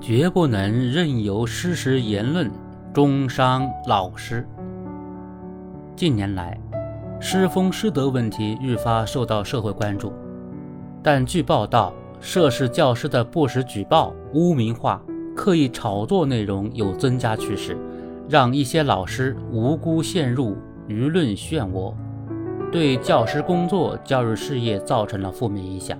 绝不能任由失实言论中伤老师。近年来，师风师德问题愈发受到社会关注，但据报道，涉事教师的不实举报、污名化、刻意炒作内容有增加趋势，让一些老师无辜陷入舆论漩涡，对教师工作、教育事业造成了负面影响。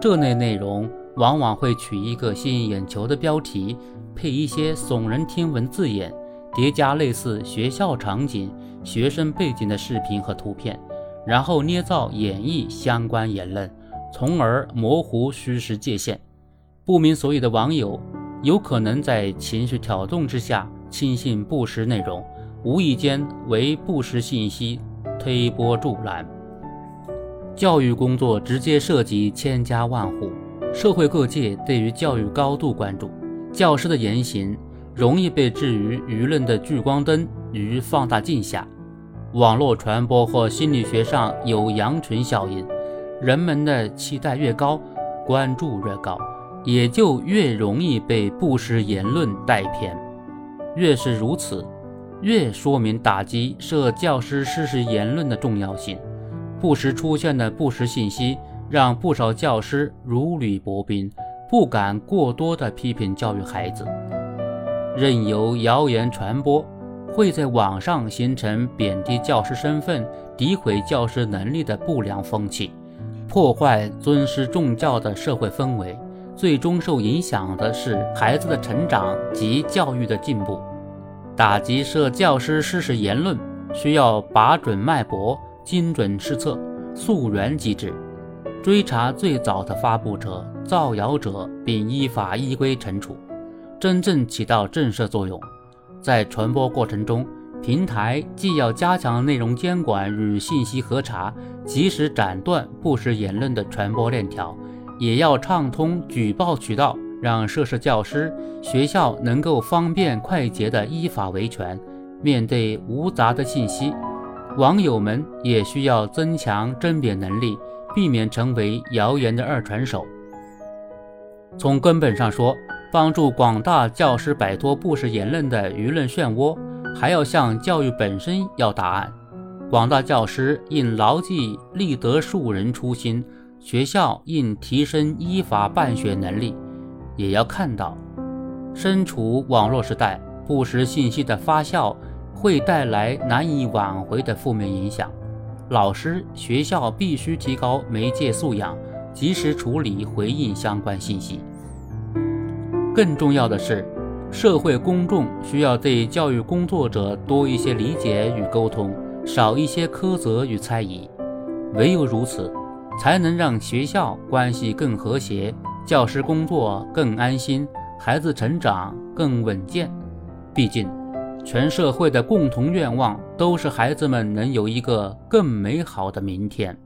这类内容往往会取一个吸引眼球的标题，配一些耸人听闻字眼，叠加类似学校场景。学生背景的视频和图片，然后捏造演绎相关言论，从而模糊虚实界限。不明所以的网友有可能在情绪挑动之下轻信不实内容，无意间为不实信息推波助澜。教育工作直接涉及千家万户，社会各界对于教育高度关注，教师的言行容易被置于舆论的聚光灯。与放大镜下，网络传播或心理学上有羊群效应，人们的期待越高，关注越高，也就越容易被不实言论带偏。越是如此，越说明打击涉教师失实言论的重要性。不时出现的不实信息，让不少教师如履薄冰，不敢过多的批评教育孩子，任由谣言传播。会在网上形成贬低教师身份、诋毁教师能力的不良风气，破坏尊师重教的社会氛围，最终受影响的是孩子的成长及教育的进步。打击涉教师失实言论，需要把准脉搏、精准施策、溯源机制，追查最早的发布者、造谣者，并依法依规惩处，真正起到震慑作用。在传播过程中，平台既要加强内容监管与信息核查，及时斩断不实言论的传播链条，也要畅通举报渠道，让涉事教师、学校能够方便快捷地依法维权。面对无杂的信息，网友们也需要增强甄别能力，避免成为谣言的二传手。从根本上说，帮助广大教师摆脱不实言论的舆论漩涡，还要向教育本身要答案。广大教师应牢记立德树人初心，学校应提升依法办学能力。也要看到，身处网络时代，不实信息的发酵会带来难以挽回的负面影响。老师、学校必须提高媒介素养，及时处理回应相关信息。更重要的是，社会公众需要对教育工作者多一些理解与沟通，少一些苛责与猜疑。唯有如此，才能让学校关系更和谐，教师工作更安心，孩子成长更稳健。毕竟，全社会的共同愿望都是孩子们能有一个更美好的明天。